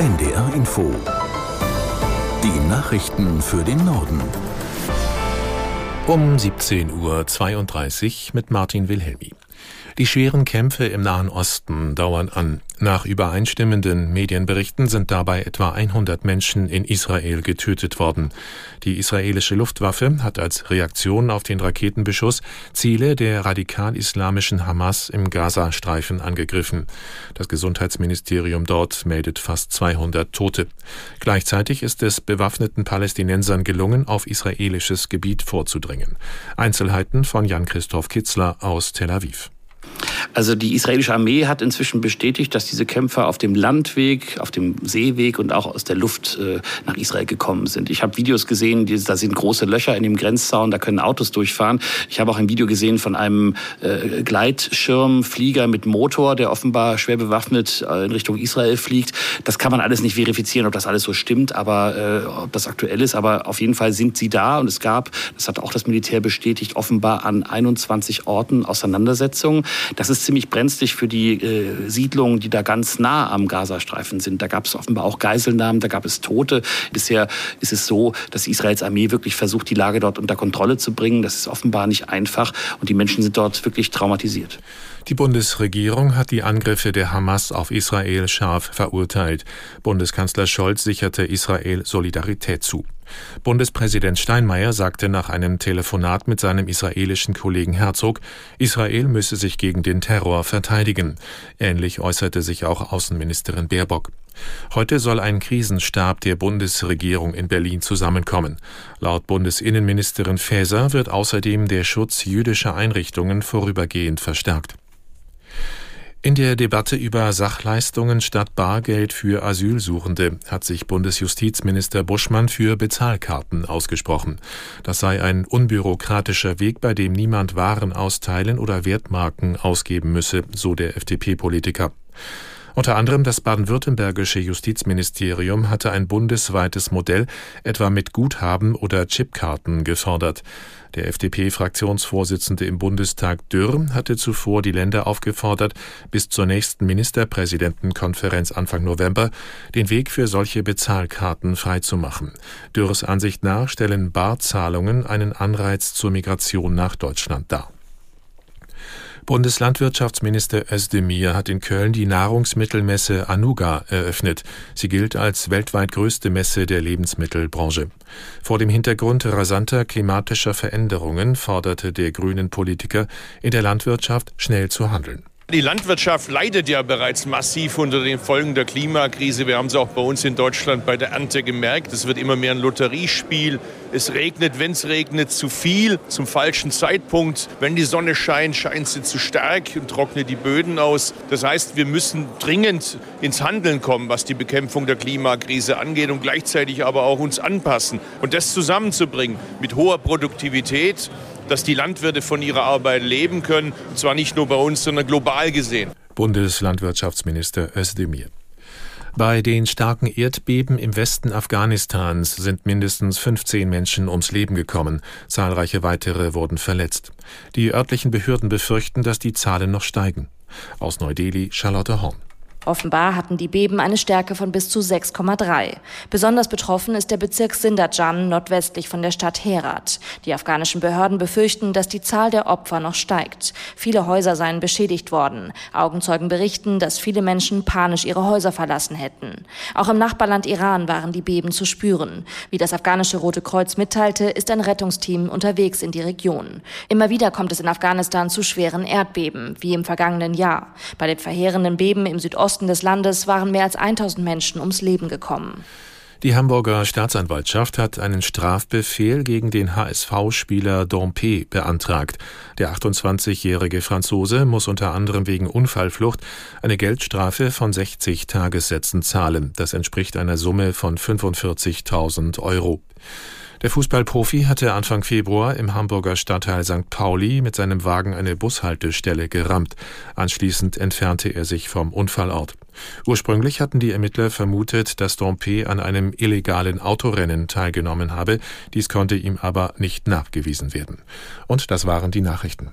NDR Info. Die Nachrichten für den Norden. Um 17.32 Uhr mit Martin Wilhelmi. Die schweren Kämpfe im Nahen Osten dauern an. Nach übereinstimmenden Medienberichten sind dabei etwa 100 Menschen in Israel getötet worden. Die israelische Luftwaffe hat als Reaktion auf den Raketenbeschuss Ziele der radikal-islamischen Hamas im Gazastreifen angegriffen. Das Gesundheitsministerium dort meldet fast 200 Tote. Gleichzeitig ist es bewaffneten Palästinensern gelungen, auf israelisches Gebiet vorzudringen. Einzelheiten von Jan-Christoph Kitzler aus Tel Aviv. Also die israelische Armee hat inzwischen bestätigt, dass diese Kämpfer auf dem Landweg, auf dem Seeweg und auch aus der Luft äh, nach Israel gekommen sind. Ich habe Videos gesehen, die, da sind große Löcher in dem Grenzzaun, da können Autos durchfahren. Ich habe auch ein Video gesehen von einem äh, Gleitschirmflieger mit Motor, der offenbar schwer bewaffnet äh, in Richtung Israel fliegt. Das kann man alles nicht verifizieren, ob das alles so stimmt, aber äh, ob das aktuell ist. Aber auf jeden Fall sind sie da und es gab, das hat auch das Militär bestätigt, offenbar an 21 Orten Auseinandersetzungen. Das ist ziemlich brenzlig für die äh, Siedlungen, die da ganz nah am Gazastreifen sind. Da gab es offenbar auch Geiselnahmen, da gab es Tote. Bisher ist es so, dass Israels Armee wirklich versucht, die Lage dort unter Kontrolle zu bringen. Das ist offenbar nicht einfach und die Menschen sind dort wirklich traumatisiert. Die Bundesregierung hat die Angriffe der Hamas auf Israel scharf verurteilt. Bundeskanzler Scholz sicherte Israel Solidarität zu. Bundespräsident Steinmeier sagte nach einem Telefonat mit seinem israelischen Kollegen Herzog, Israel müsse sich gegen den Terror verteidigen. Ähnlich äußerte sich auch Außenministerin Baerbock. Heute soll ein Krisenstab der Bundesregierung in Berlin zusammenkommen. Laut Bundesinnenministerin Faeser wird außerdem der Schutz jüdischer Einrichtungen vorübergehend verstärkt. In der Debatte über Sachleistungen statt Bargeld für Asylsuchende hat sich Bundesjustizminister Buschmann für Bezahlkarten ausgesprochen. Das sei ein unbürokratischer Weg, bei dem niemand Waren austeilen oder Wertmarken ausgeben müsse, so der FDP-Politiker. Unter anderem das baden-württembergische Justizministerium hatte ein bundesweites Modell etwa mit Guthaben oder Chipkarten gefordert. Der FDP-Fraktionsvorsitzende im Bundestag Dürr hatte zuvor die Länder aufgefordert, bis zur nächsten Ministerpräsidentenkonferenz Anfang November den Weg für solche Bezahlkarten freizumachen. Dürrs Ansicht nach stellen Barzahlungen einen Anreiz zur Migration nach Deutschland dar. Bundeslandwirtschaftsminister Özdemir hat in Köln die Nahrungsmittelmesse Anuga eröffnet. Sie gilt als weltweit größte Messe der Lebensmittelbranche. Vor dem Hintergrund rasanter klimatischer Veränderungen forderte der grünen Politiker in der Landwirtschaft schnell zu handeln. Die Landwirtschaft leidet ja bereits massiv unter den Folgen der Klimakrise. Wir haben es auch bei uns in Deutschland bei der Ernte gemerkt. Es wird immer mehr ein Lotteriespiel. Es regnet, wenn es regnet, zu viel, zum falschen Zeitpunkt. Wenn die Sonne scheint, scheint sie zu stark und trocknet die Böden aus. Das heißt, wir müssen dringend ins Handeln kommen, was die Bekämpfung der Klimakrise angeht und gleichzeitig aber auch uns anpassen. Und das zusammenzubringen mit hoher Produktivität, dass die Landwirte von ihrer Arbeit leben können, und zwar nicht nur bei uns, sondern global gesehen. Bundeslandwirtschaftsminister Özdemir. Bei den starken Erdbeben im Westen Afghanistans sind mindestens 15 Menschen ums Leben gekommen. Zahlreiche weitere wurden verletzt. Die örtlichen Behörden befürchten, dass die Zahlen noch steigen. Aus Neu-Delhi Charlotte Horn. Offenbar hatten die Beben eine Stärke von bis zu 6,3. Besonders betroffen ist der Bezirk Sindajan nordwestlich von der Stadt Herat. Die afghanischen Behörden befürchten, dass die Zahl der Opfer noch steigt. Viele Häuser seien beschädigt worden. Augenzeugen berichten, dass viele Menschen panisch ihre Häuser verlassen hätten. Auch im Nachbarland Iran waren die Beben zu spüren. Wie das afghanische Rote Kreuz mitteilte, ist ein Rettungsteam unterwegs in die Region. Immer wieder kommt es in Afghanistan zu schweren Erdbeben, wie im vergangenen Jahr. Bei den verheerenden Beben im Südosten Osten des Landes waren mehr als 1000 Menschen ums Leben gekommen. Die Hamburger Staatsanwaltschaft hat einen Strafbefehl gegen den HSV-Spieler Dompe beantragt. Der 28-jährige Franzose muss unter anderem wegen Unfallflucht eine Geldstrafe von 60 Tagessätzen zahlen. Das entspricht einer Summe von 45.000 Euro. Der Fußballprofi hatte Anfang Februar im Hamburger Stadtteil St. Pauli mit seinem Wagen eine Bushaltestelle gerammt. Anschließend entfernte er sich vom Unfallort. Ursprünglich hatten die Ermittler vermutet, dass Dompe an einem illegalen Autorennen teilgenommen habe. Dies konnte ihm aber nicht nachgewiesen werden. Und das waren die Nachrichten.